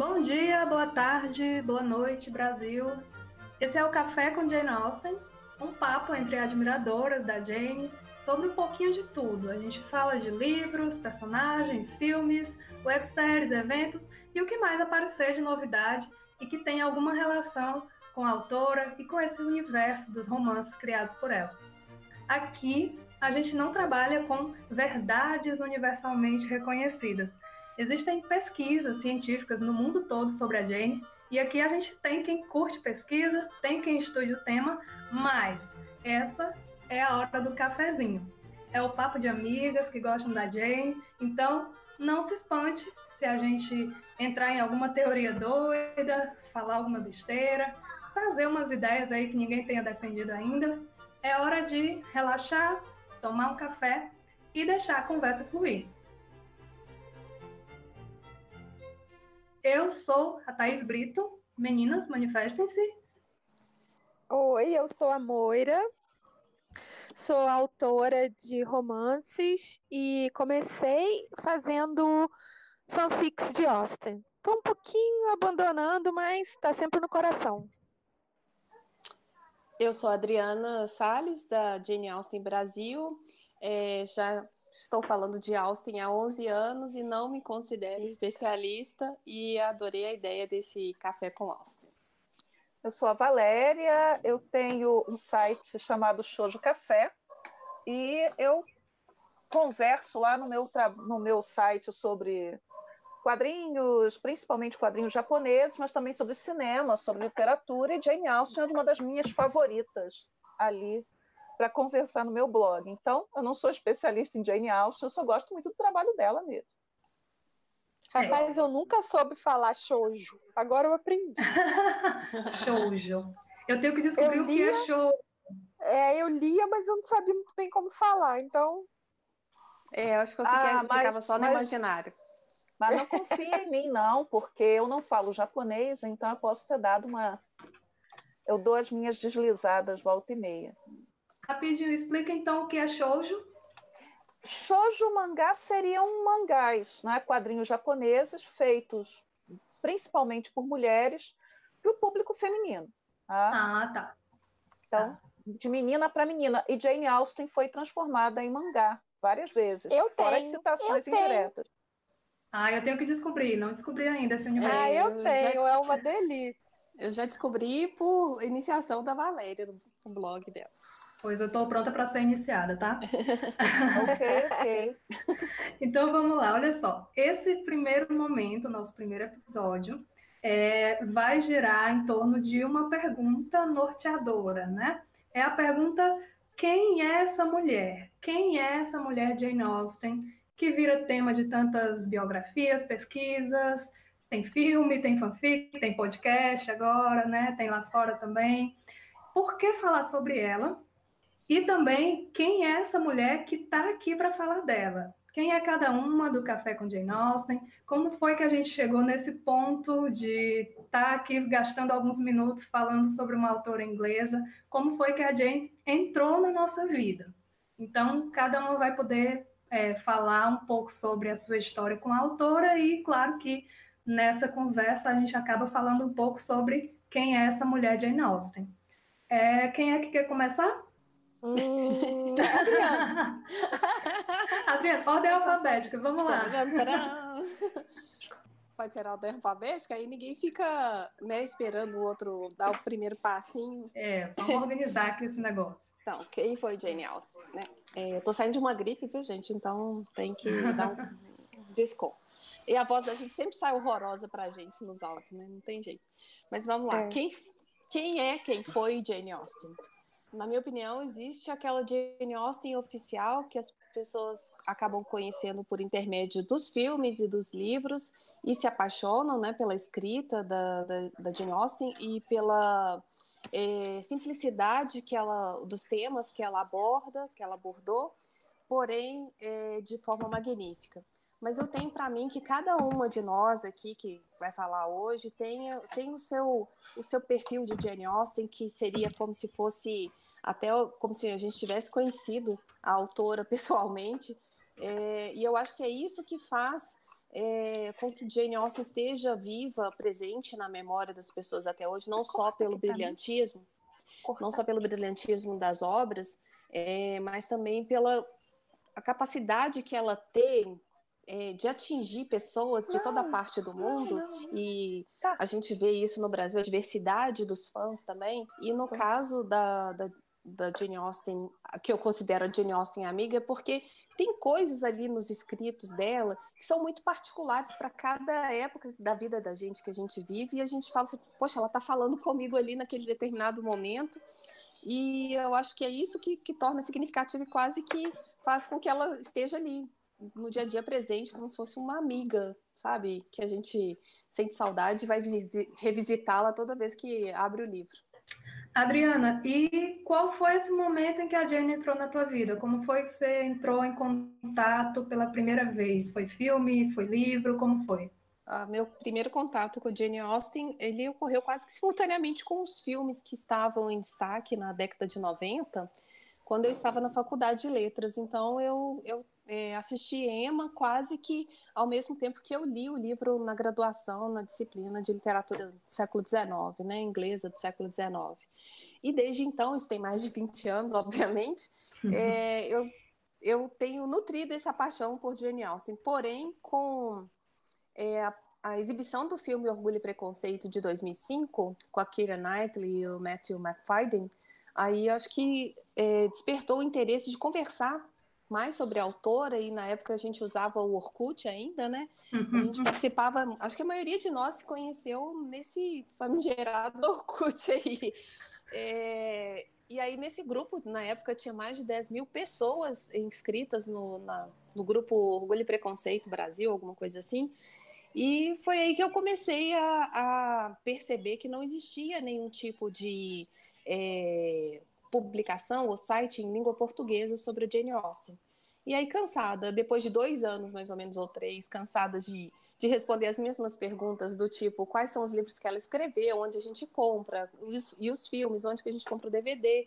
Bom dia, boa tarde, boa noite, Brasil. Esse é o Café com Jane Austen, um papo entre admiradoras da Jane sobre um pouquinho de tudo. A gente fala de livros, personagens, filmes, webséries, eventos e o que mais aparecer de novidade e que tem alguma relação com a autora e com esse universo dos romances criados por ela. Aqui, a gente não trabalha com verdades universalmente reconhecidas. Existem pesquisas científicas no mundo todo sobre a Jane, e aqui a gente tem quem curte pesquisa, tem quem estude o tema, mas essa é a hora do cafezinho. É o papo de amigas que gostam da Jane, então não se espante se a gente entrar em alguma teoria doida, falar alguma besteira, trazer umas ideias aí que ninguém tenha defendido ainda. É hora de relaxar, tomar um café e deixar a conversa fluir. Eu sou a Thaís Brito. Meninas, manifestem-se. Oi, eu sou a Moira. Sou autora de romances e comecei fazendo fanfics de Austen. Estou um pouquinho abandonando, mas está sempre no coração. Eu sou a Adriana Sales da Jane Austen Brasil. É, já estou falando de Austin há 11 anos e não me considero Eita. especialista e adorei a ideia desse café com Austin. Eu sou a Valéria, eu tenho um site chamado Shoujo Café e eu converso lá no meu, no meu site sobre quadrinhos, principalmente quadrinhos japoneses, mas também sobre cinema, sobre literatura, e Jane Austen é uma das minhas favoritas ali para conversar no meu blog. Então, eu não sou especialista em Jane Austen, eu só gosto muito do trabalho dela mesmo. Rapaz, eu nunca soube falar shoujo. Agora eu aprendi. shoujo. Eu tenho que descobrir eu o que é shoujo. É, eu lia, mas eu não sabia muito bem como falar, então. É, eu acho que eu ah, mas, ficava só no mas, imaginário. Mas não confia em mim, não, porque eu não falo japonês, então eu posso ter dado uma. Eu dou as minhas deslizadas volta e meia. Rapidinho, explica então o que é shoujo. Shoujo mangá seriam mangás, né? quadrinhos japoneses feitos principalmente por mulheres para o público feminino. Tá? Ah, tá. Então, tá. de menina para menina. E Jane Austen foi transformada em mangá várias vezes. Eu fora tenho. citações eu indiretas. Tenho. Ah, eu tenho que descobrir, não descobri ainda esse universo. Ah, eu tenho, já... é uma delícia. Eu já descobri por iniciação da Valéria no blog dela. Pois eu estou pronta para ser iniciada, tá? ok, ok. então vamos lá, olha só. Esse primeiro momento, nosso primeiro episódio, é, vai girar em torno de uma pergunta norteadora, né? É a pergunta: quem é essa mulher? Quem é essa mulher Jane Austen que vira tema de tantas biografias, pesquisas? Tem filme, tem fanfic, tem podcast agora, né? Tem lá fora também. Por que falar sobre ela? E também quem é essa mulher que está aqui para falar dela. Quem é cada uma do Café com Jane Austen? Como foi que a gente chegou nesse ponto de estar tá aqui gastando alguns minutos falando sobre uma autora inglesa? Como foi que a Jane entrou na nossa vida? Então, cada uma vai poder é, falar um pouco sobre a sua história com a autora e, claro que nessa conversa a gente acaba falando um pouco sobre quem é essa mulher Jane Austen. É, quem é que quer começar? Hum, Adriana. Adriana, ordem alfabética, vamos lá. Pode ser ordem alfabética, aí ninguém fica né, esperando o outro dar o primeiro passinho. É, vamos organizar aqui esse negócio. Então, quem foi Jane Austen? Né? É, eu tô saindo de uma gripe, viu, gente? Então tem que dar um desconto. E a voz da gente sempre sai horrorosa pra gente nos áudios, né? Não tem jeito. Mas vamos lá. É. Quem, quem é quem foi Jane Austen? Na minha opinião, existe aquela Jane Austen oficial que as pessoas acabam conhecendo por intermédio dos filmes e dos livros e se apaixonam né, pela escrita da, da, da Jane Austen e pela é, simplicidade que ela, dos temas que ela aborda, que ela abordou, porém é, de forma magnífica mas eu tenho para mim que cada uma de nós aqui que vai falar hoje tem, tem o, seu, o seu perfil de Jane Austen, que seria como se fosse, até como se a gente tivesse conhecido a autora pessoalmente, é, e eu acho que é isso que faz é, com que Jane Austen esteja viva, presente na memória das pessoas até hoje, não só pelo brilhantismo, não só pelo brilhantismo das obras, é, mas também pela a capacidade que ela tem é, de atingir pessoas de toda parte do mundo, e tá. a gente vê isso no Brasil, a diversidade dos fãs também, e no caso da, da, da Jane Austen, que eu considero a Jane Austen amiga, é porque tem coisas ali nos escritos dela que são muito particulares para cada época da vida da gente que a gente vive, e a gente fala assim, poxa, ela está falando comigo ali naquele determinado momento, e eu acho que é isso que, que torna significativo e quase que faz com que ela esteja ali no dia a dia presente, como se fosse uma amiga, sabe? Que a gente sente saudade e vai revisitá-la toda vez que abre o livro. Adriana, e qual foi esse momento em que a Jane entrou na tua vida? Como foi que você entrou em contato pela primeira vez? Foi filme? Foi livro? Como foi? Ah, meu primeiro contato com a Jane Austen, ele ocorreu quase que simultaneamente com os filmes que estavam em destaque na década de 90, quando eu estava na faculdade de letras. Então, eu, eu é, assisti Emma quase que ao mesmo tempo que eu li o livro na graduação, na disciplina de literatura do século XIX, né, inglesa do século XIX. E desde então, isso tem mais de 20 anos, obviamente, uhum. é, eu, eu tenho nutrido essa paixão por Jane Austen. Porém, com é, a, a, exibição do filme Orgulho e Preconceito de 2005, com a Keira Knightley e o Matthew McFadden, aí acho que é, despertou o interesse de conversar mais sobre a autora, e na época a gente usava o Orkut ainda, né? Uhum. A gente participava, acho que a maioria de nós se conheceu nesse famigerado Orkut aí. É, e aí, nesse grupo, na época, tinha mais de 10 mil pessoas inscritas no, na, no grupo Orgulho e Preconceito Brasil, alguma coisa assim. E foi aí que eu comecei a, a perceber que não existia nenhum tipo de é, publicação ou site em língua portuguesa sobre a Jane Austen. E aí, cansada, depois de dois anos, mais ou menos, ou três, cansada de, de responder as mesmas perguntas do tipo quais são os livros que ela escreveu, onde a gente compra, os, e os filmes, onde que a gente compra o DVD,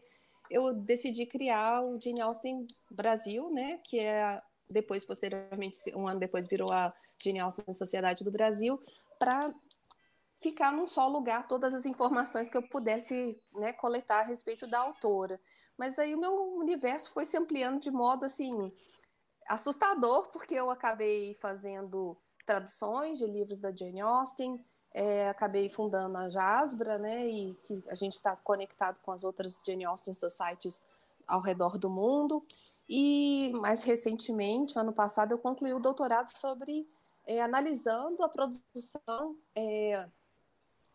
eu decidi criar o Jane Austen Brasil, né, que é depois, posteriormente, um ano depois, virou a Jane Austen Sociedade do Brasil, para ficar num só lugar todas as informações que eu pudesse né, coletar a respeito da autora. Mas aí o meu universo foi se ampliando de modo assim assustador, porque eu acabei fazendo traduções de livros da Jane Austen, é, acabei fundando a Jasbra, né, e que a gente está conectado com as outras Jane Austen Societies ao redor do mundo. E mais recentemente, ano passado, eu concluí o doutorado sobre é, analisando a produção é,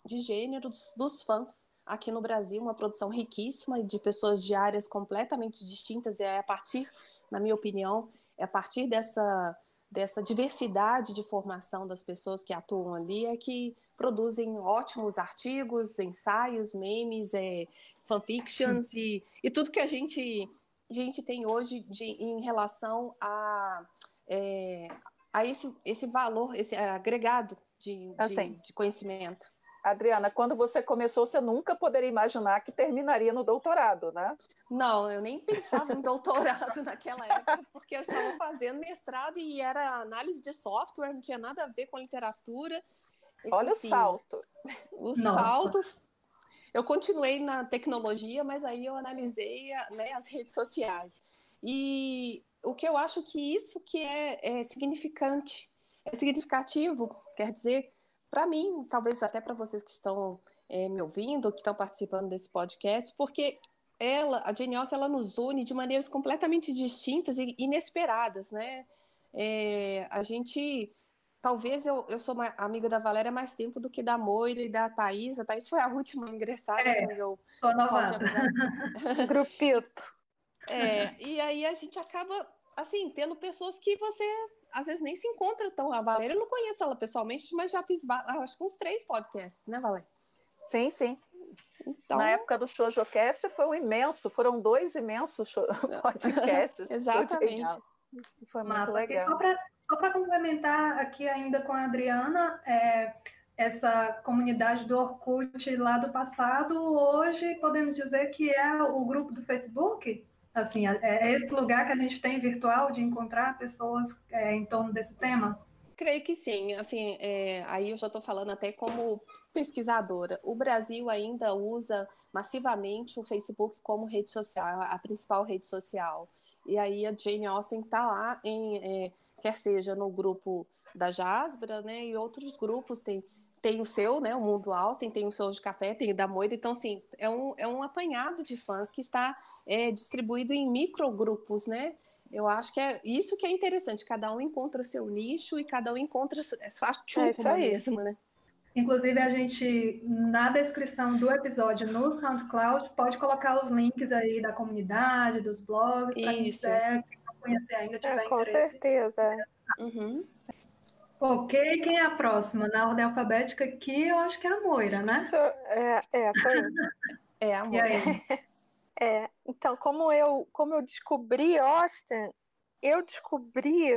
de gênero dos, dos fãs aqui no Brasil, uma produção riquíssima de pessoas de áreas completamente distintas, e é a partir, na minha opinião, é a partir dessa, dessa diversidade de formação das pessoas que atuam ali é que produzem ótimos artigos, ensaios, memes, é, fanfictions e, e tudo que a gente, a gente tem hoje de, em relação a, é, a esse, esse valor, esse agregado de, assim. de, de conhecimento. Adriana, quando você começou, você nunca poderia imaginar que terminaria no doutorado, né? Não, eu nem pensava em doutorado naquela época, porque eu estava fazendo mestrado e era análise de software, não tinha nada a ver com literatura. Olha Enfim, o salto. O Nossa. salto. Eu continuei na tecnologia, mas aí eu analisei né, as redes sociais. E o que eu acho que isso que é, é significante, é significativo, quer dizer, para mim, talvez até para vocês que estão é, me ouvindo, que estão participando desse podcast, porque ela, a Jane Austen, ela nos une de maneiras completamente distintas e inesperadas, né? É, a gente, talvez eu, eu sou uma amiga da Valéria mais tempo do que da Moira e da Thaís. A Thaís foi a última ingressada é, no meu sou nova. Grupito. É, e aí a gente acaba, assim, tendo pessoas que você às vezes nem se encontra tão. A Valéria eu não conheço ela pessoalmente, mas já fiz acho que uns três podcasts, né, Valéria? Sim, sim. Então... Na época do ShojoCast foi um imenso, foram dois imensos podcasts. Exatamente. Foi, muito Massa. legal. só para complementar aqui ainda com a Adriana, é, essa comunidade do Orkut lá do passado, hoje podemos dizer que é o grupo do Facebook? Assim, é, é esse lugar que a gente tem virtual de encontrar pessoas é, em torno desse tema? Creio que sim. Assim, é, aí eu já estou falando até como pesquisadora. O Brasil ainda usa massivamente o Facebook como rede social, a principal rede social. E aí a Jane Austen está lá, em, é, quer seja no grupo da Jasbra, né, e outros grupos, tem, tem o seu, né, o Mundo Austen, tem o seu de café, tem o da Moira, então, assim, é um, é um apanhado de fãs que está é, distribuído em microgrupos, né, eu acho que é isso que é interessante, cada um encontra seu nicho e cada um encontra sua chupa é mesmo, né. Inclusive, a gente, na descrição do episódio no SoundCloud, pode colocar os links aí da comunidade, dos blogs, para quem quiser, quem não conhecer ainda, tiver é, com interesse. Com certeza. Uhum. Ok, quem é a próxima? Na ordem alfabética aqui, eu acho que é a Moira, né? Sou, é, é, sou eu. é a Moira. É, então, como eu, como eu descobri Austin, eu descobri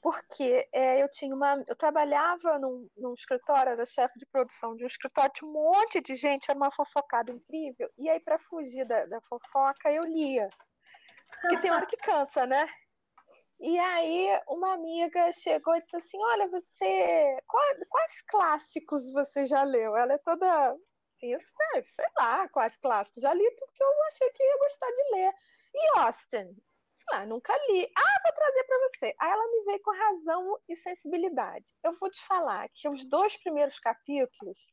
porque é, eu tinha uma. Eu trabalhava num, num escritório, era chefe de produção de um escritório, tinha um monte de gente, era uma fofocada incrível. E aí, para fugir da, da fofoca, eu lia. Porque tem hora que cansa, né? E aí, uma amiga chegou e disse assim: Olha, você. Quais, quais clássicos você já leu? Ela é toda. Assim, eu sei lá, quais clássicos. Já li tudo que eu achei que ia gostar de ler. E Austin? Ah, nunca li. Ah, vou trazer para você. Aí ela me veio com razão e sensibilidade. Eu vou te falar que os dois primeiros capítulos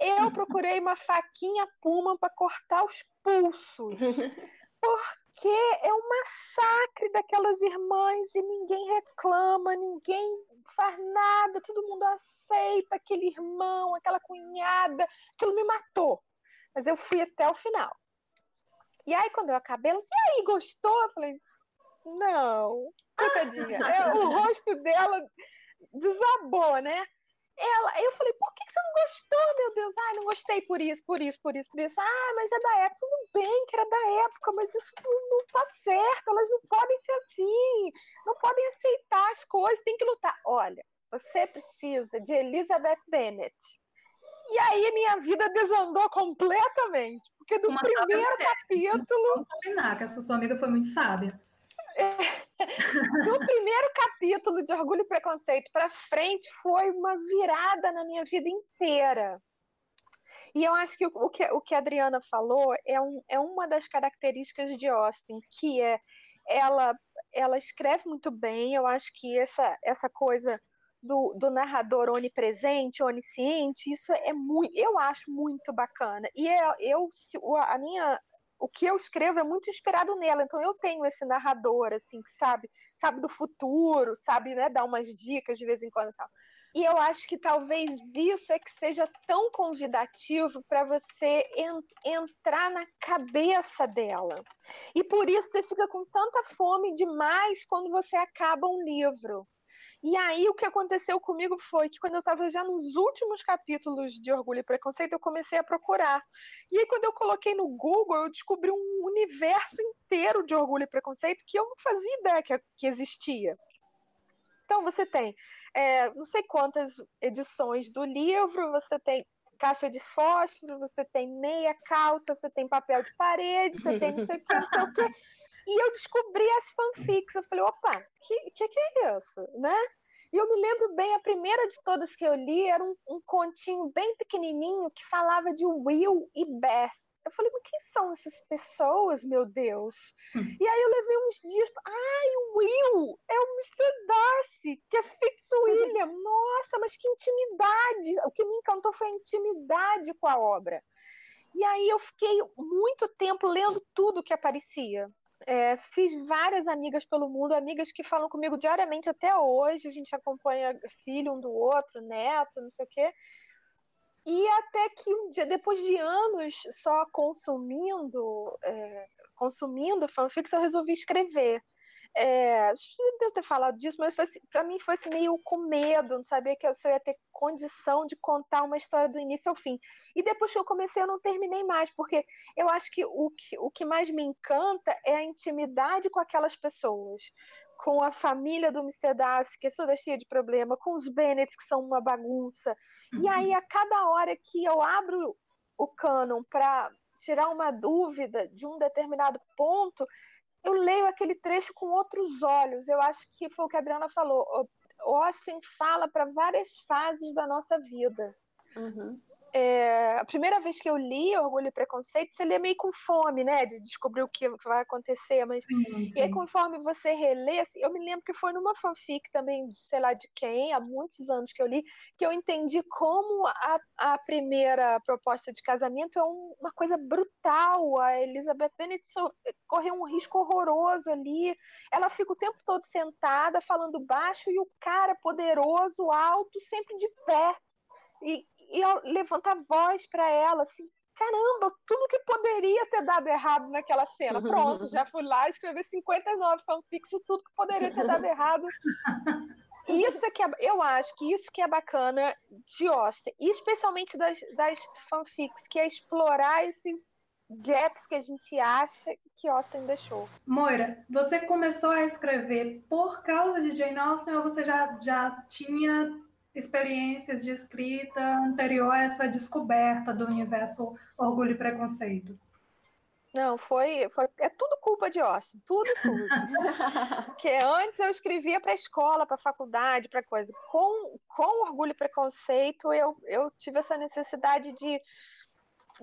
eu procurei uma faquinha puma para cortar os pulsos. Porque é um massacre daquelas irmãs e ninguém reclama, ninguém faz nada, todo mundo aceita aquele irmão, aquela cunhada. Aquilo me matou. Mas eu fui até o final. E aí, quando eu acabei, ela disse, e aí, gostou? Eu falei, não, coitadinha. É, o rosto dela desabou, né? Ela, eu falei, por que você não gostou, meu Deus? Ai, não gostei por isso, por isso, por isso, por isso. Ah, mas é da época. Tudo bem que era da época, mas isso não, não tá certo. Elas não podem ser assim. Não podem aceitar as coisas, tem que lutar. Olha, você precisa de Elizabeth Bennet. E aí minha vida desandou completamente. Porque do Uma primeiro capítulo. Vamos combinar que essa sua amiga foi muito sábia. do primeiro capítulo de Orgulho e Preconceito para frente foi uma virada na minha vida inteira. E eu acho que o, que, o que a Adriana falou é, um, é uma das características de Austin, que é ela, ela escreve muito bem, eu acho que essa, essa coisa do, do narrador onipresente, onisciente, isso é muito, eu acho muito bacana. E eu, eu a minha o que eu escrevo é muito inspirado nela. Então eu tenho esse narrador assim, que sabe, sabe do futuro, sabe, né, dar umas dicas de vez em quando e tal. E eu acho que talvez isso é que seja tão convidativo para você en entrar na cabeça dela. E por isso você fica com tanta fome demais quando você acaba um livro. E aí o que aconteceu comigo foi que quando eu estava já nos últimos capítulos de Orgulho e Preconceito, eu comecei a procurar. E aí quando eu coloquei no Google, eu descobri um universo inteiro de Orgulho e Preconceito que eu não fazia ideia que, que existia. Então você tem é, não sei quantas edições do livro, você tem caixa de fósforo, você tem meia calça, você tem papel de parede, você tem não sei o que, não sei o que. E eu descobri as fanfics. Eu falei, opa, que, que, que é isso, né? E eu me lembro bem, a primeira de todas que eu li era um, um continho bem pequenininho que falava de Will e Beth. Eu falei, mas quem são essas pessoas, meu Deus? Hum. E aí eu levei uns dias. Ai, o Will! É o Mr. Darcy, que é Fitzwilliam. Nossa, mas que intimidade! O que me encantou foi a intimidade com a obra. E aí eu fiquei muito tempo lendo tudo que aparecia. É, fiz várias amigas pelo mundo, amigas que falam comigo diariamente até hoje. A gente acompanha filho um do outro, neto, não sei o quê. E até que um dia, depois de anos só consumindo, é, consumindo fanfics, eu resolvi escrever. É, devo ter falado disso, mas assim, para mim foi assim, meio com medo, não sabia que eu, se eu ia ter condição de contar uma história do início ao fim. E depois que eu comecei, eu não terminei mais, porque eu acho que o que, o que mais me encanta é a intimidade com aquelas pessoas. Com a família do Mr. Darcy, que é toda cheia de problema, com os Bennett, que são uma bagunça. Uhum. E aí, a cada hora que eu abro o canon para tirar uma dúvida de um determinado ponto, eu leio aquele trecho com outros olhos. Eu acho que foi o que a Adriana falou. Austin fala para várias fases da nossa vida. Uhum é, a primeira vez que eu li Orgulho e Preconceito, você lê meio com fome, né? De descobrir o que, vai acontecer. Mas sim, sim. E aí, conforme você relê, assim, eu me lembro que foi numa fanfic também, sei lá de quem, há muitos anos que eu li, que eu entendi como a, a primeira proposta de casamento é um, uma coisa brutal. A Elizabeth Bennet correu um risco horroroso ali. Ela fica o tempo todo sentada, falando baixo, e o cara poderoso, alto, sempre de pé. E, e levanta a voz para ela, assim, caramba, tudo que poderia ter dado errado naquela cena. Pronto, já fui lá escrever 59 fanfics de tudo que poderia ter dado errado. Isso é que é, eu acho que isso que é bacana de Austin, e especialmente das, das fanfics, que é explorar esses gaps que a gente acha que Austin deixou. Moira, você começou a escrever por causa de Jane Austen ou você já, já tinha experiências de escrita anterior a essa descoberta do universo Orgulho e Preconceito? Não, foi, foi é tudo culpa de Austin, tudo, tudo. Porque antes eu escrevia para escola, para faculdade, para coisa. Com, com Orgulho e Preconceito, eu, eu tive essa necessidade de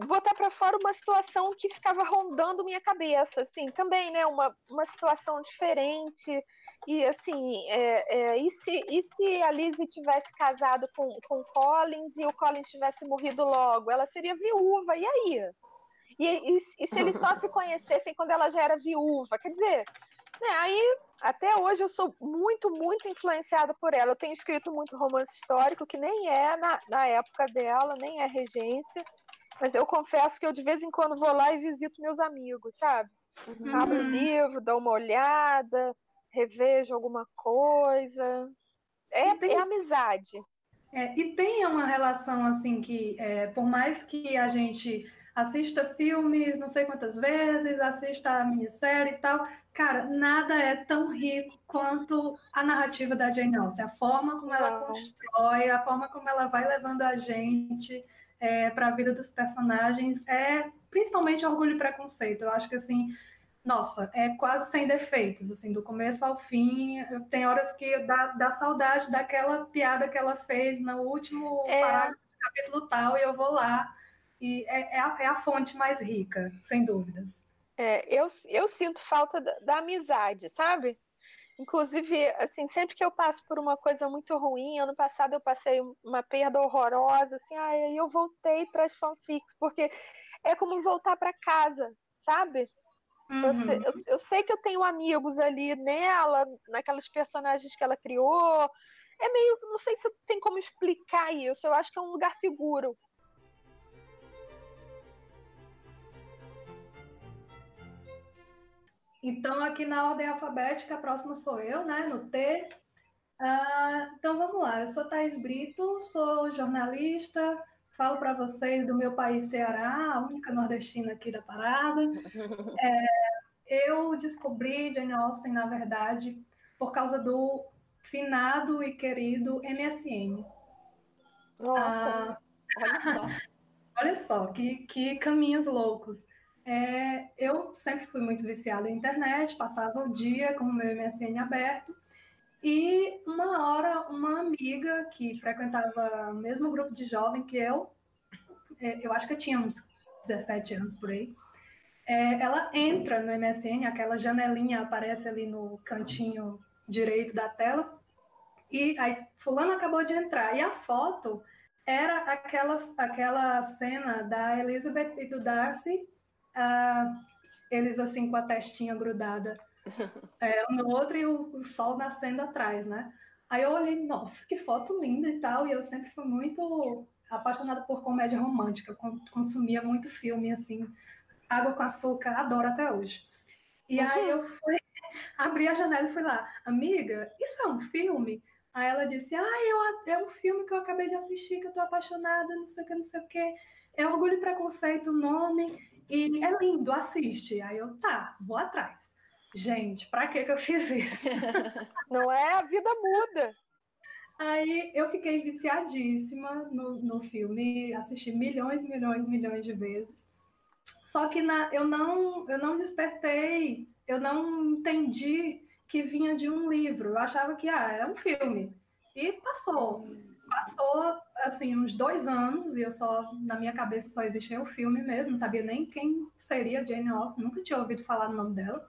botar para fora uma situação que ficava rondando minha cabeça, assim, também, né, uma, uma situação diferente, e assim, é, é, e, se, e se a Lizzie tivesse casado com, com Collins e o Collins tivesse morrido logo? Ela seria viúva, e aí? E, e, e se eles só se conhecessem quando ela já era viúva? Quer dizer, né, aí até hoje eu sou muito, muito influenciada por ela. Eu tenho escrito muito romance histórico, que nem é na, na época dela, nem é regência. Mas eu confesso que eu de vez em quando vou lá e visito meus amigos, sabe? Uhum. Abro o livro, dou uma olhada, revejo alguma coisa. É, tem, é amizade. É, e tem uma relação assim que, é, por mais que a gente assista filmes não sei quantas vezes, assista a minissérie e tal, cara, nada é tão rico quanto a narrativa da Jane Austen. A forma como ela não. constrói, a forma como ela vai levando a gente é, para a vida dos personagens é principalmente orgulho e preconceito. Eu acho que assim nossa, é quase sem defeitos, assim, do começo ao fim. Tem horas que dá, dá saudade daquela piada que ela fez no último é. parágrafo do capítulo tal, e eu vou lá. E é, é, a, é a fonte mais rica, sem dúvidas. É, eu, eu sinto falta da, da, amizade, sabe? Inclusive, assim, sempre que eu passo por uma coisa muito ruim, ano passado eu passei uma perda horrorosa, assim, aí eu voltei para as fanfics, porque é como voltar para casa, sabe? Uhum. Eu, sei, eu, eu, sei que eu tenho amigos ali nela, naquelas personagens que ela criou. É meio. Não sei se tem como explicar isso. Eu acho que é um lugar seguro. Então, aqui na ordem alfabética, a próxima sou eu, né? No T. Uh, então, vamos lá. Eu sou Thais Brito, sou jornalista, Falo para vocês do meu país Ceará, a única nordestina aqui da parada. É, eu descobri Jane Austen, na verdade, por causa do finado e querido MSN. Nossa, ah, olha só. olha só, que, que caminhos loucos. É, eu sempre fui muito viciada em internet, passava o dia com o meu MSN aberto, e uma hora, uma amiga que frequentava o mesmo grupo de jovem que eu, é, eu acho que eu tinha uns 17 anos por aí, é, ela entra no MSN, aquela janelinha aparece ali no cantinho direito da tela, e aí fulano acabou de entrar, e a foto era aquela, aquela cena da Elizabeth e do Darcy, uh, eles assim com a testinha grudada é, um no outro e o, o, sol nascendo atrás, né? Aí eu olhei, nossa, que foto linda e tal, e eu sempre fui muito apaixonada por comédia romântica, consumia muito filme, assim, Água com Açúcar, adoro até hoje. E uhum. aí eu fui, abri a janela e fui lá, amiga, isso é um filme? Aí ela disse, ah, eu, é um filme que eu acabei de assistir, que eu tô apaixonada, não sei o que, não sei o que. É Orgulho e Preconceito o nome, e é lindo, assiste. Aí eu, tá, vou atrás. Gente, pra que que eu fiz isso? Não é? A vida muda. Aí eu fiquei viciadíssima no, no filme, assisti milhões, milhões, milhões de vezes. Só que na, eu, não, eu não despertei, eu não entendi que vinha de um livro. Eu achava que ah, é um filme. E passou. Passou, assim, uns dois anos, e eu só, na minha cabeça, só existia o filme mesmo, não sabia nem quem seria Jane Austen, nunca tinha ouvido falar no nome dela.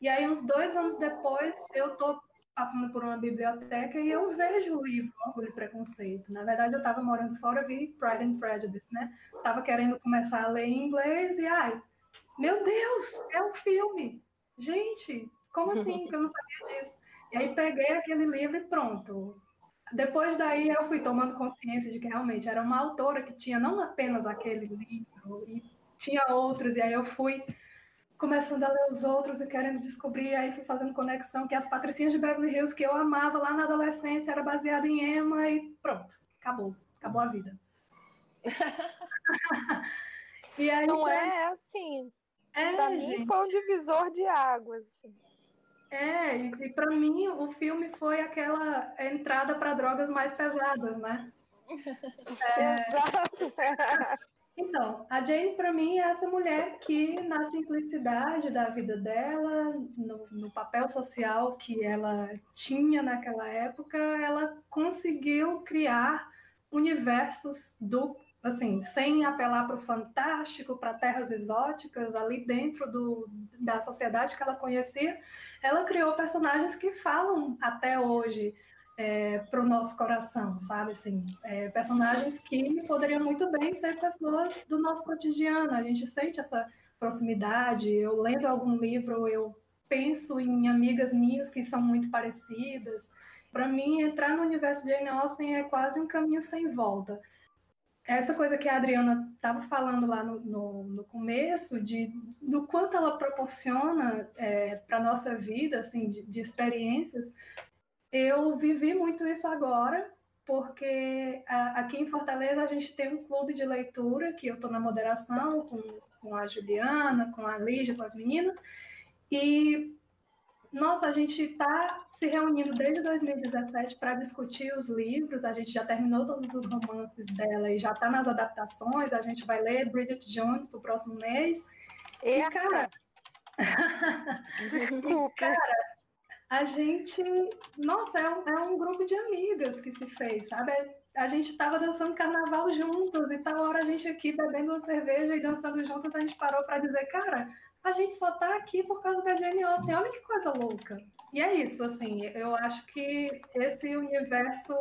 E aí, uns dois anos depois, eu tô passando por uma biblioteca e eu vejo o livro Orgulho e Preconceito. Na verdade, eu estava morando fora, vi Pride and Prejudice, né? Tava querendo começar a ler em inglês e, ai, meu Deus, é um filme! Gente, como assim eu não sabia disso? E aí peguei aquele livro e pronto. Depois daí eu fui tomando consciência de que realmente era uma autora que tinha não apenas aquele livro, e tinha outros, e aí eu fui começando a ler os outros e querendo descobrir, aí fui fazendo conexão que as Patricinhas de Beverly Hills que eu amava lá na adolescência era baseada em Emma e pronto, acabou, acabou a vida. e aí, Não é assim. É, pra gente. mim foi um divisor de águas. Assim. É, e, e para mim o filme foi aquela entrada para drogas mais pesadas, né? É... Exato. Então, a Jane, para mim, é essa mulher que, na simplicidade da vida dela, no, no, papel social que ela tinha naquela época, ela conseguiu criar universos do, assim, sem apelar para o fantástico, para terras exóticas, ali dentro do, da sociedade que ela conhecia, ela criou personagens que falam até hoje é, para o nosso coração, sabe? Assim, é, personagens que poderiam muito bem ser pessoas do nosso cotidiano. A gente sente essa proximidade. Eu lendo algum livro, eu penso em amigas minhas que são muito parecidas. Para mim, entrar no universo de Jane Austen é quase um caminho sem volta. Essa coisa que a Adriana estava falando lá no, no, no, começo, de, do quanto ela proporciona é, para a nossa vida, assim, de, de experiências, eu vivi muito isso agora, porque aqui em Fortaleza a gente tem um clube de leitura, que eu estou na moderação com, com a Juliana, com a Lígia, com as meninas, e nossa, a gente está se reunindo desde 2017 para discutir os livros. A gente já terminou todos os romances dela e já está nas adaptações. A gente vai ler Bridget Jones para o próximo mês. E, cara. Desculpa. E, cara, a gente, nossa, é um, é um, grupo de amigas que se fez, sabe? A gente estava dançando carnaval juntas e tal hora a gente aqui bebendo uma cerveja e dançando juntas, a gente parou para dizer, cara, a gente só está aqui por causa da Jane Austen, olha que coisa louca. E é isso, assim, eu acho que esse universo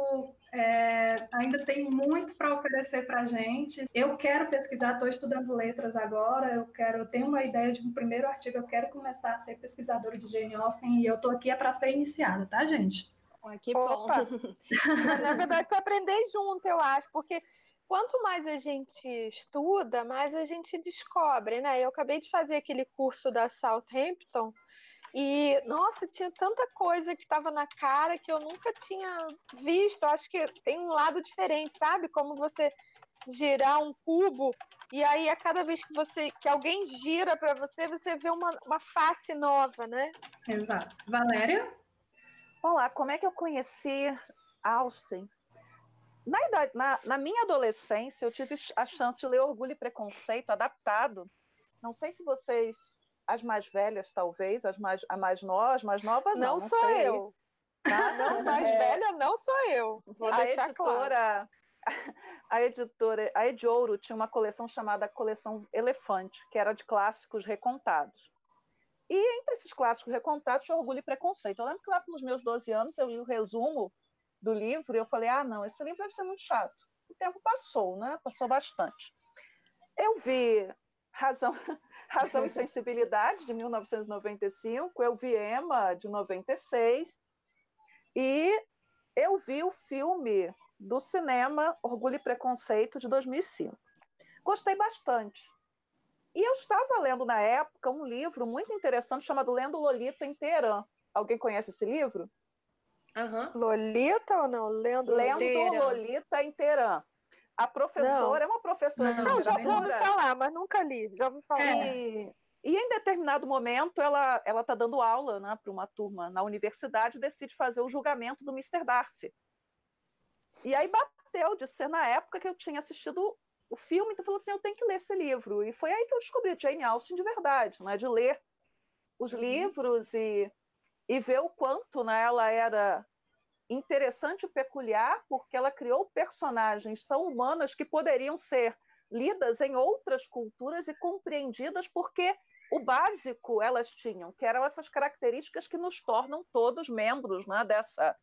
é, ainda tem muito para oferecer para a gente. Eu quero pesquisar, estou estudando letras agora, eu quero, eu tenho uma ideia de um primeiro artigo, eu quero começar a ser pesquisadora de Jane Austen e eu estou aqui é para ser iniciada, tá, gente? Ai, que Opa. bom. Na verdade, para aprender junto, eu acho, porque quanto mais a gente estuda, mais a gente descobre, né? Eu acabei de fazer aquele curso da Southampton e, nossa, tinha tanta coisa que estava na cara que eu nunca tinha visto. acho que tem um lado diferente, sabe? Como você girar um cubo e aí a cada vez que você que alguém gira para você, você vê uma, uma face nova, né? Exato. Valéria? Olá, como é que eu conheci Austin? Na, idade, na, na minha adolescência, eu tive a chance de ler Orgulho e Preconceito adaptado. Não sei se vocês as mais velhas, talvez, as mais, a mais novas, mais novas não. Não, sou sei. eu. Tá? Não, mais é... velha não sou eu. Vou a deixar editora, claro. A editora, a Ediouro tinha uma coleção chamada Coleção Elefante, que era de clássicos recontados. E entre esses clássicos recontados, tinha Orgulho e Preconceito. Eu lembro que lá pelos meus 12 anos eu li o resumo do livro e eu falei: ah, não, esse livro deve ser muito chato. O tempo passou, né? Passou bastante. Eu vi Razão, Razão e Sensibilidade, de 1995, eu vi Emma, de 96, e eu vi o filme do cinema Orgulho e Preconceito, de 2005. Gostei bastante. E eu estava lendo na época um livro muito interessante chamado Lendo Lolita em Teherã. Alguém conhece esse livro? Uhum. Lolita ou não? Lendo, Lendo Lolita em Teherã. A professora não. é uma professora não, de Não, já ouvi falar, mas nunca li. Já ouvi falar. É. E, em determinado momento ela ela está dando aula, né, para uma turma na universidade, e decide fazer o julgamento do Mr. Darcy. E aí bateu de ser na época que eu tinha assistido o filme, então falou assim, eu tenho que ler esse livro. E foi aí que eu descobri Jane Austen de verdade, né, de ler os uhum. livros e, e ver o quanto né, ela era interessante e peculiar porque ela criou personagens tão humanas que poderiam ser lidas em outras culturas e compreendidas porque o básico elas tinham, que eram essas características que nos tornam todos membros né, dessa,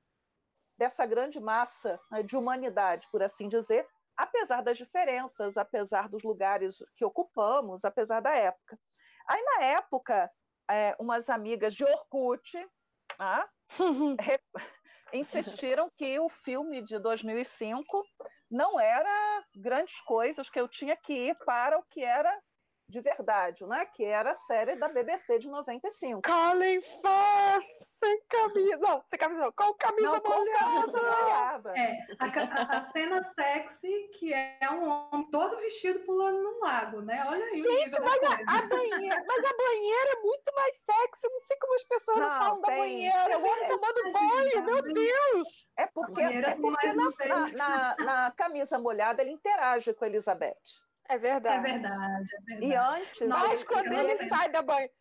dessa grande massa né, de humanidade, por assim dizer, apesar das diferenças, apesar dos lugares que ocupamos, apesar da época. Aí, na época, é, umas amigas de Orkut né, insistiram que o filme de 2005 não era grandes coisas, que eu tinha que ir para o que era de verdade, né? que era a série da BBC de 95. Colin Firth, sem camisa. Não, sem camisa, não. com camisa não, molhada. É, a, a, a, cena sexy, que é um homem todo vestido pulando num lago, né? Olha aí. Gente, mas a, a, banheira, mas a banheira é muito mais sexy. Não sei como as pessoas não, não falam tem, da banheira. O homem tomando banho, meu Deus! É porque, é porque na, na, na camisa molhada ele interage com a Elizabeth. É verdade. É verdade, é verdade. E antes. Mas quando ele sai da banheira.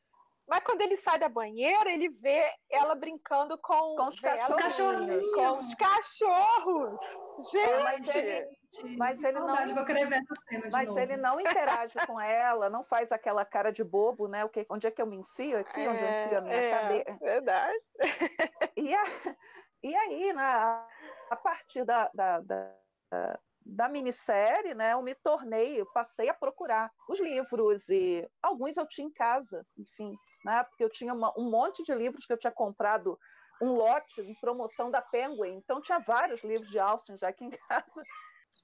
Mas quando ele sai da banheira, ele vê ela brincando com, com os cachorros. Com os cachorros. Gente! mas ele, mas ele não. Vou querer ver essa cena mas novo. ele não interage com ela, não faz aquela cara de bobo, né? O que, onde é que eu me enfio? Aqui, é, onde eu enfio a minha é, cabeça. Verdade. E, a, e aí, na, a partir da, da, da da minissérie, né, eu me tornei, eu passei a procurar os livros e alguns eu tinha em casa, enfim, né, porque eu tinha uma, um monte de livros que eu tinha comprado um lote em promoção da Penguin, então tinha vários livros de Austin já aqui em casa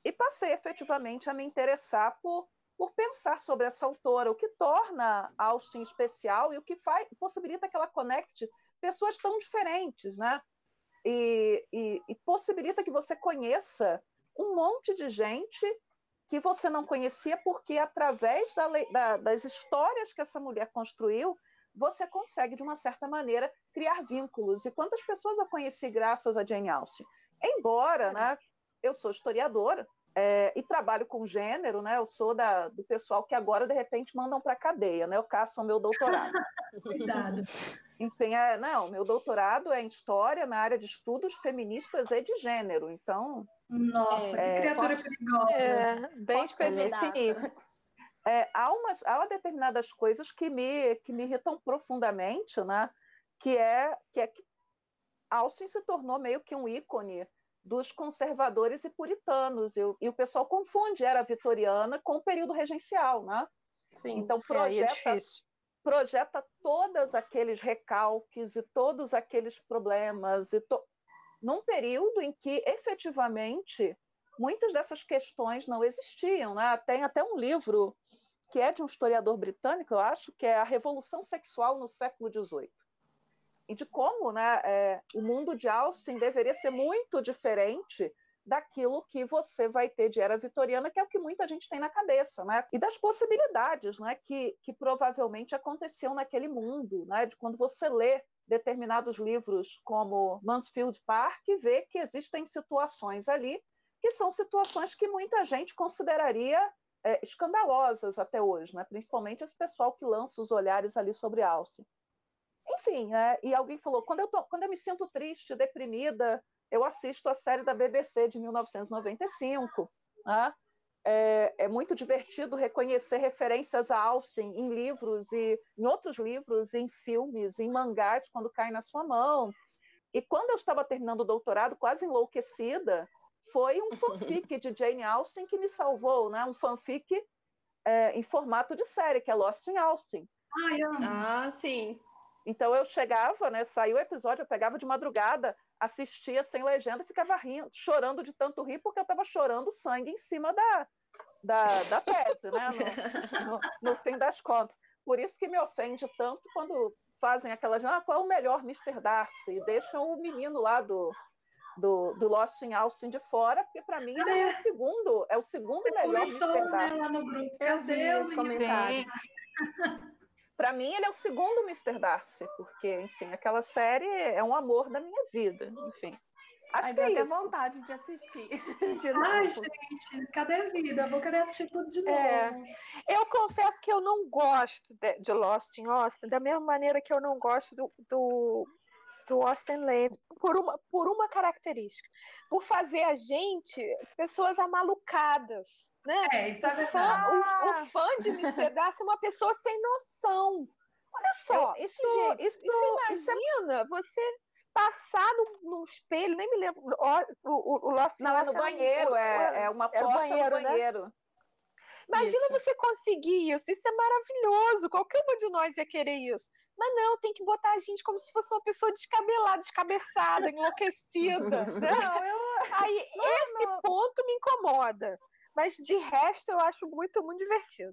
e passei efetivamente a me interessar por por pensar sobre essa autora, o que torna Austin especial e o que faz, possibilita que ela conecte pessoas tão diferentes, né? E, e, e possibilita que você conheça um monte de gente que você não conhecia, porque através da, da, das histórias que essa mulher construiu, você consegue, de uma certa maneira, criar vínculos. E quantas pessoas eu conheci graças a Jane Austen? Embora né, eu sou historiadora é, e trabalho com gênero, né, eu sou da, do pessoal que agora, de repente, mandam para a cadeia, né, eu caço o meu doutorado. Cuidado. Enfim, é, não, meu doutorado é em História na área de estudos feministas e de gênero, então nossa, é, que criatura forte, perigosa. É, bem específica. É, há, umas, há determinadas coisas que me, que me irritam profundamente, né? que, é, que é que Austin se tornou meio que um ícone dos conservadores e puritanos, e, e o pessoal confunde era vitoriana com o período regencial, né? Sim, então é, é projeta, é projeta todos aqueles recalques e todos aqueles problemas e to num período em que efetivamente muitas dessas questões não existiam. Né? Tem até um livro que é de um historiador britânico, eu acho, que é A Revolução Sexual no Século XVIII. E de como né, é, o mundo de Austin deveria ser muito diferente daquilo que você vai ter de era vitoriana, que é o que muita gente tem na cabeça, né? E das possibilidades, né, que, que provavelmente aconteciam naquele mundo, né? De quando você lê determinados livros como Mansfield Park e vê que existem situações ali que são situações que muita gente consideraria é, escandalosas até hoje, né? principalmente esse pessoal que lança os olhares ali sobre Austin. Enfim, né? e alguém falou, quando eu, tô, quando eu me sinto triste, deprimida, eu assisto a série da BBC de 1995, né? é, é, muito divertido reconhecer referências a Austin em livros e em outros livros, em filmes, em mangás, quando cai na sua mão. E quando eu estava terminando o doutorado, quase enlouquecida, foi um fanfic de Jane Austen que me salvou, né? Um fanfic é, em formato de série, que é Lost in Austin. Ah, sim. Então eu chegava, né? Saiu o episódio, eu pegava de madrugada, assistia sem legenda, ficava rindo, chorando de tanto rir, porque eu estava chorando sangue em cima da, da, da tese, né? No, no, no, fim das contas. Por isso que me ofende tanto quando fazem aquelas, ah, qual é o melhor Mr. Darcy? E deixam o menino lá do, do, do Lost in Austin de fora, porque para mim ele é o segundo, é o segundo Você melhor Mr. Né, Darcy. Lá no grupo. Eu vi esse comentário. Para mim, ele é o segundo Mr. Darcy, porque, enfim, aquela série é um amor da minha vida, enfim. Acho Ai, que é até isso. vontade de assistir. De Ai, gente, cadê a vida? Vou querer assistir tudo de é, novo. É, eu confesso que eu não gosto de, de, Lost in Austin, da mesma maneira que eu não gosto do, do do Austin Land por uma, por uma característica, por fazer a gente pessoas amalucadas, né? É, isso é o, fã, o, o fã de Mr. Darcy é uma pessoa sem noção. Olha só, Eu- isso, gente, isso, você isso é- imagina você passar no, no espelho, nem me lembro, o, o, o Lost não, é no Ocean- banheiro, é, é uma era o porta banheiro, no né? banheiro. Imagina Isso. você conseguir isso, isso é maravilhoso. Qualquer uma de nós ia querer isso. Mas não, tem que botar a gente como se fosse uma pessoa descabelada, descabeçada, enlouquecida. né? Não, eu, Aí esse ponto me incomoda. Mas de resto eu acho muito, muito divertido.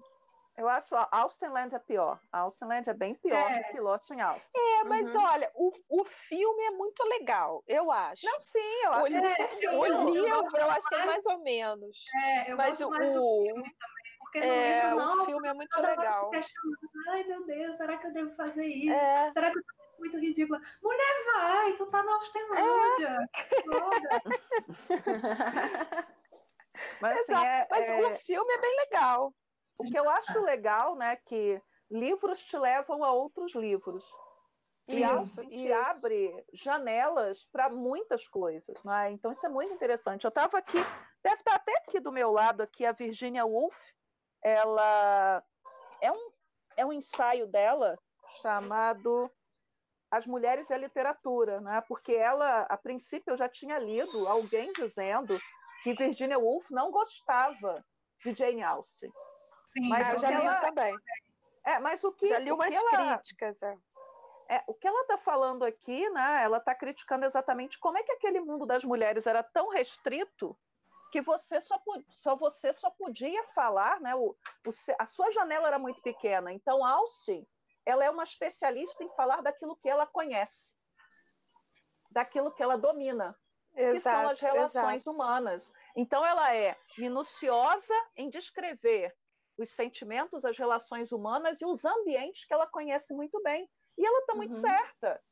eu acho a Austenland é pior. A Austenland é bem pior É. do que Lost in Out. É, mas Uhum. olha, o, o filme é muito legal, eu acho. Não, sim, eu acho o, é, eu- o eu livro gosto eu achei mais- mais ou menos. É, eu Mas gosto o, mais do o, filme também, porque é, livro não, o filme é muito legal. Ai, meu Deus, será que eu devo fazer isso? É, Será que eu muito ridícula? Mulher, vai, tu tá na Austenlândia. Foda. Mas, assim, é- mas é- o filme é bem legal. o que eu acho legal, né, que livros te levam a outros livros. E Isso, te isso. abre janelas para muitas coisas. Né? Então, isso é muito interessante. Eu estava aqui, deve estar até aqui do meu lado, aqui, a Virginia Woolf. Ela é um, é um ensaio dela chamado As Mulheres e a Literatura, né? porque ela, a princípio, eu já tinha lido alguém dizendo que Virginia Woolf não gostava de Jane Austen. Sim, Mas eu o já que li ela- isso também. É, mas o que, Já li o umas que ela, críticas. É. é, o que ela está falando aqui, né? Ela está criticando exatamente como é que aquele mundo das mulheres era tão restrito que você só, só você só podia falar, né? O, o a sua janela era muito pequena. Então, Austin, ela é uma especialista em falar daquilo que ela conhece, daquilo que ela domina, que são as relações exato. humanas. Então, ela é minuciosa em descrever os sentimentos, as relações humanas e os ambientes que ela conhece muito bem. E ela está muito Uhum. certa,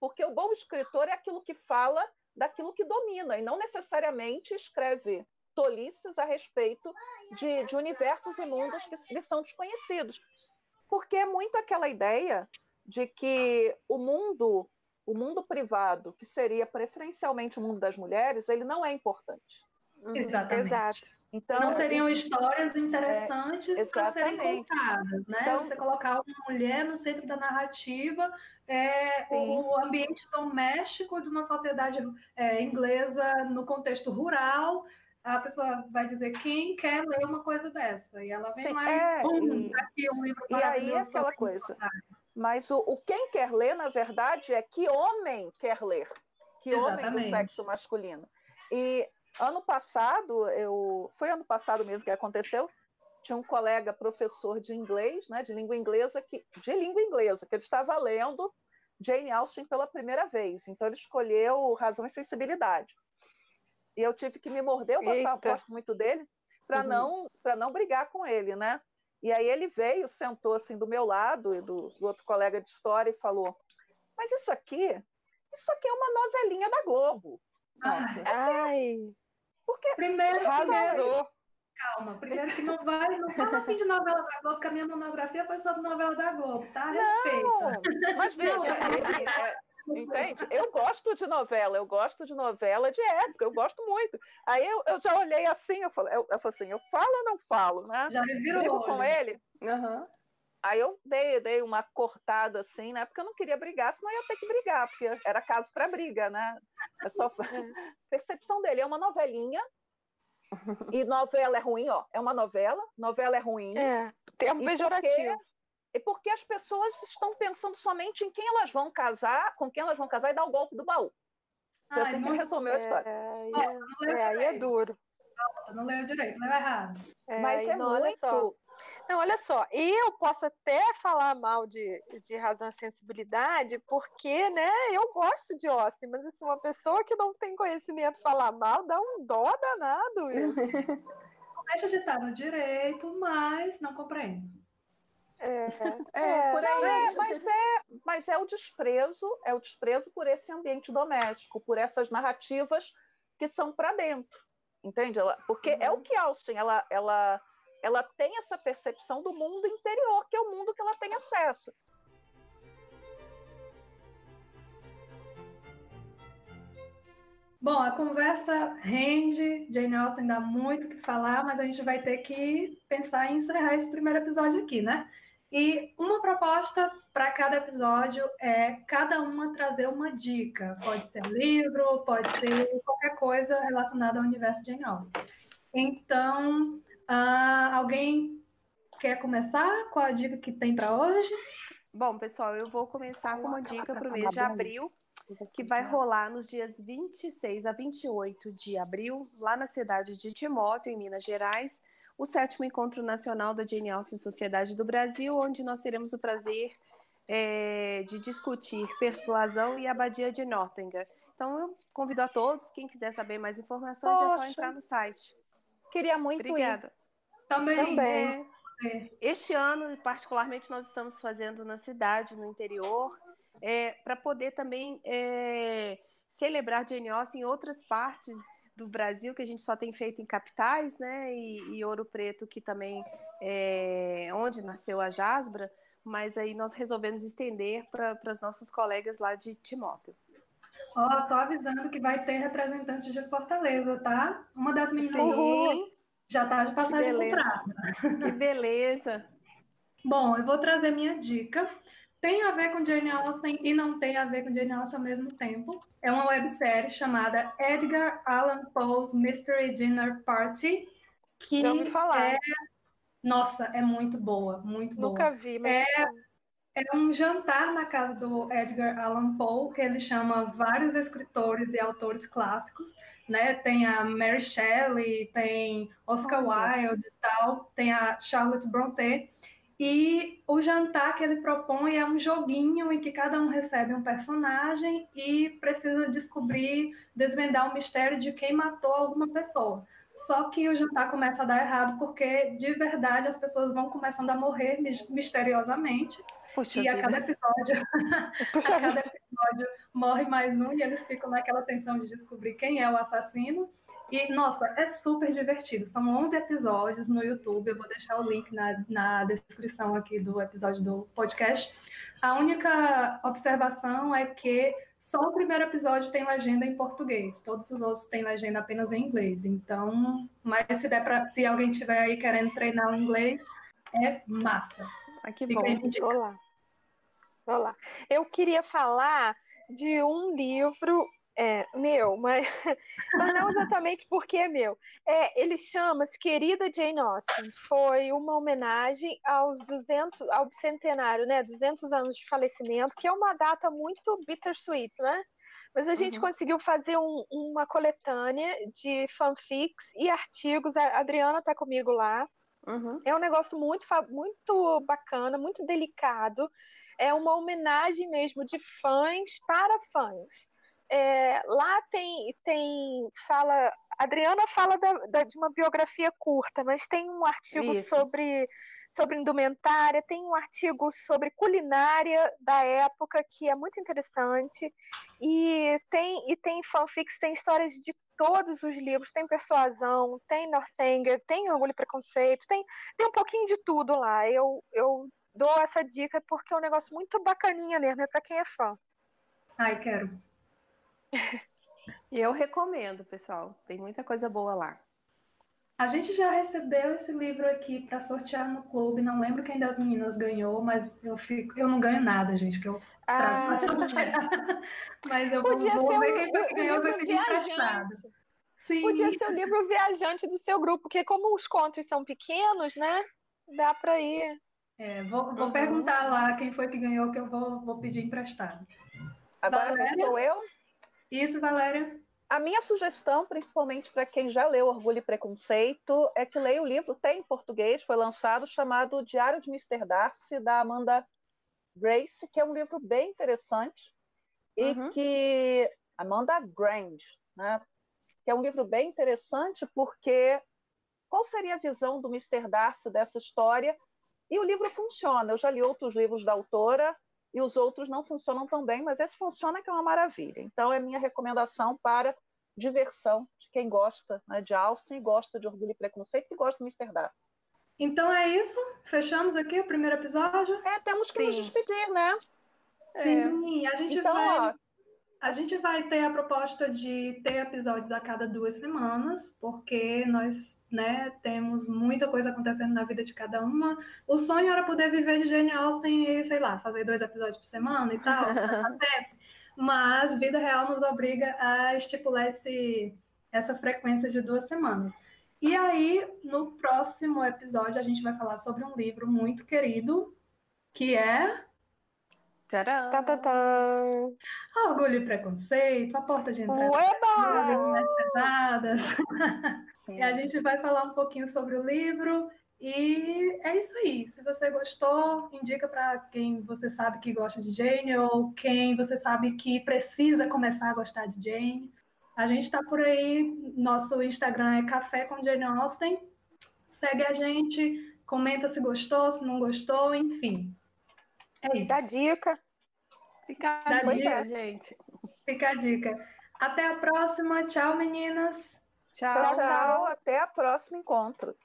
porque o bom escritor é aquilo que fala daquilo que domina, e não necessariamente escreve tolices a respeito de, de universos e mundos que lhe são desconhecidos. Porque é muito aquela ideia de que o mundo, o mundo privado, que seria preferencialmente o mundo das mulheres, ele não é importante. Uhum. Exatamente. Exato. Então, Não seriam histórias interessantes É, para serem contadas, né? Então- Você colocar uma mulher no centro da narrativa, é, o ambiente doméstico de uma sociedade é, inglesa no contexto rural, a pessoa vai dizer quem quer ler uma coisa dessa e ela vem Sim, lá é, e pum, e- tá aqui um livro E aí é maravilhoso aquela coisa. Mas o, o quem quer ler, na verdade, é que homem quer ler. Que homem do Exatamente. sexo masculino. E ano passado, eu foi ano passado mesmo que aconteceu, tinha um colega professor de inglês, né, de língua inglesa, que, de língua inglesa, que ele estava lendo Jane Austen pela primeira vez. Então ele escolheu Razão e Sensibilidade. E eu tive que me morder, eu gostava, gosto muito dele, para Uhum. não, para não brigar com ele, né? E aí ele veio, sentou assim do meu lado e do, do outro colega de história e falou: Mas isso aqui, isso aqui é uma novelinha da Globo. Nossa. Ai, Porque Primeiro, arrasou. calma, primeiro que não vai, não fala assim de novela da Globo, porque a minha monografia foi sobre novela da Globo, tá? Respeita. Não, mas veja, ele- é, entende? Eu gosto de novela, eu gosto de novela de época, eu gosto muito. Aí eu, eu já olhei assim, eu falei, eu, eu falei assim, eu falo ou não falo, né? Já. Brigo com ele. Aham. Aí eu dei, dei uma cortada assim, né? Porque eu não queria brigar, senão eu ia ter que brigar, porque era caso para briga, né? É só percepção dele, é uma novelinha. E novela é ruim, ó. É uma novela, novela é ruim. É, termo E pejorativo. E porque as pessoas estão pensando somente em quem elas vão casar, com quem elas vão casar e dar o golpe do baú. Foi assim que muito- resumiu a história. É, não leu é, aí é duro. Não leu direito, leu errado. É, Mas é não, olha só. muito. Não, olha só, eu posso até falar mal de, de razão e sensibilidade, porque, né, eu gosto de Austin, mas assim, uma pessoa que não tem conhecimento falar mal dá um dó danado. isso. Não deixa de estar no direito, mas não compreendo. É, É, por aí. É, mas é, mas é o desprezo, é o desprezo por esse ambiente doméstico, por essas narrativas que são para dentro, entende? Ela, porque é o que Austin, ela, ela, ela tem essa percepção do mundo interior, que é o mundo que ela tem acesso. Bom, a conversa rende, Jane Austen dá muito o que falar, mas a gente vai ter que pensar em encerrar esse primeiro episódio aqui, né? E uma proposta para cada episódio é cada uma trazer uma dica. Pode ser livro, pode ser qualquer coisa relacionada ao universo de Jane Austen. Então, uh, alguém quer começar? Qual a dica que tem para hoje? Bom, pessoal, eu vou começar com uma dica para o mês de abril, que vai rolar nos dias 26 a 28 de abril, lá na cidade de Timóteo, em Minas Gerais o sétimo encontro nacional da Jane Austen Sociedade do Brasil, onde nós teremos o prazer é, de discutir persuasão e abadia de Nottingham. Então, eu convido a todos, quem quiser saber mais informações, Poxa, é só entrar no site. Queria muito Obrigada. Ir. Também. Também. É, este ano, particularmente, nós estamos fazendo na cidade, no interior, é, para poder também é, celebrar Jane Austen em outras partes do Brasil, que a gente só tem feito em capitais, né? E, e Ouro Preto, que também é onde nasceu a Jasbra, mas aí nós resolvemos estender para os nossos colegas lá de Timóteo. Ó, oh, só avisando que vai ter representante de Fortaleza, tá? Uma das meninas Sim. já está de passagem comprada. Que beleza! Bom, eu vou trazer minha dica. Tem a ver com Jane Austen e não tem a ver com Jane Austen ao mesmo tempo é uma websérie chamada Edgar Allan Poe's Mystery Dinner Party, que Já ouvi falar. é nossa, é muito boa, muito boa. Nunca vi, mas é, é um jantar na casa do Edgar Allan Poe, que ele chama vários escritores e autores clássicos, né? Tem a Mary Shelley, tem Oscar Wilde e tal, tem a Charlotte Brontë. E o jantar que ele propõe é um joguinho em que cada um recebe um personagem e precisa descobrir, desvendar o mistério de quem matou alguma pessoa. Só que o jantar começa a dar errado porque, de verdade, as pessoas vão começando a morrer misteriosamente. Puxa e a cada episódio, a cada episódio morre mais um e eles ficam naquela tensão de descobrir quem é o assassino. E, nossa, é super divertido. São 11 episódios no YouTube. Eu vou deixar o link na, na descrição aqui do episódio do podcast. A única observação é que só o primeiro episódio tem legenda em português. Todos os outros têm legenda apenas em inglês. Então, mas se der para, se alguém tiver aí querendo treinar o inglês, é massa. Ah, que Fica bom. Olá. Olá. Eu queria falar de um livro é, meu, mas, mas não exatamente porque é meu. É, ele chama-se Querida Jane Austen. Foi uma homenagem aos 200, ao bicentenário, né? 200 anos de falecimento, que é uma data muito bittersweet, né? Mas a gente uhum. conseguiu fazer um, uma coletânea de fanfics e artigos. A Adriana está comigo lá. Uhum. É um negócio muito, muito bacana, muito delicado. É uma homenagem mesmo de fãs para fãs. É, lá tem, tem fala. Adriana fala da, da, de uma biografia curta, mas tem um artigo sobre, sobre indumentária, tem um artigo sobre culinária da época que é muito interessante. E tem, e tem fanfics, tem histórias de todos os livros, tem Persuasão, tem Northanger, tem Orgulho e Preconceito, tem, tem um pouquinho de tudo lá. Eu, eu dou essa dica porque é um negócio muito bacaninha mesmo, é para quem é fã. Ai, quero. Eu recomendo, pessoal. Tem muita coisa boa lá. A gente já recebeu esse livro aqui para sortear no clube. Não lembro quem das meninas ganhou, mas eu fico, eu não ganho nada, gente, que eu ah. Mas eu Podia vou, vou ver quem foi que ganhou, vai pedir emprestado. Sim. Podia ser o livro viajante do seu grupo, porque como os contos são pequenos, né? Dá para ir. É, vou, vou uhum. perguntar lá quem foi que ganhou, que eu vou, vou pedir emprestado. Agora Valéria? estou eu? Isso, Valéria. A minha sugestão, principalmente para quem já leu Orgulho e Preconceito, é que leia o livro, tem em português, foi lançado, chamado Diário de Mr. Darcy, da Amanda Grace, que é um livro bem interessante e uhum. que Amanda Grange, né? Que é um livro bem interessante porque qual seria a visão do Mr. Darcy dessa história? E o livro funciona. Eu já li outros livros da autora e os outros não funcionam tão bem, mas esse funciona que é uma maravilha. Então, é minha recomendação para diversão de quem gosta né, de Austin, gosta de Orgulho e Preconceito e gosta do Mr. Darcy. Então é isso? Fechamos aqui o primeiro episódio? É, temos que Sim. nos despedir, né? Sim, é. a gente então, vai... Ó, a gente vai ter a proposta de ter episódios a cada duas semanas, porque nós né, temos muita coisa acontecendo na vida de cada uma. O sonho era poder viver de Jane Austen e, sei lá, fazer dois episódios por semana e tal, mas vida real nos obriga a estipular esse, essa frequência de duas semanas. E aí, no próximo episódio, a gente vai falar sobre um livro muito querido, que é Tcharam! Tá, tá, tá. Orgulho e Preconceito, A Porta de Entrada pesadas. E a gente vai falar um pouquinho sobre o livro. E é isso aí. Se você gostou, indica para quem você sabe que gosta de Jane ou quem você sabe que precisa começar a gostar de Jane. A gente está por aí. Nosso Instagram é Café com Jane Austen. Segue a gente, comenta se gostou, se não gostou, enfim. É. Dá dica. Fica Dá a dica, dica. gente. Fica a dica. Até a próxima. Tchau, meninas. Tchau, Tchau, tchau. Até o próximo encontro.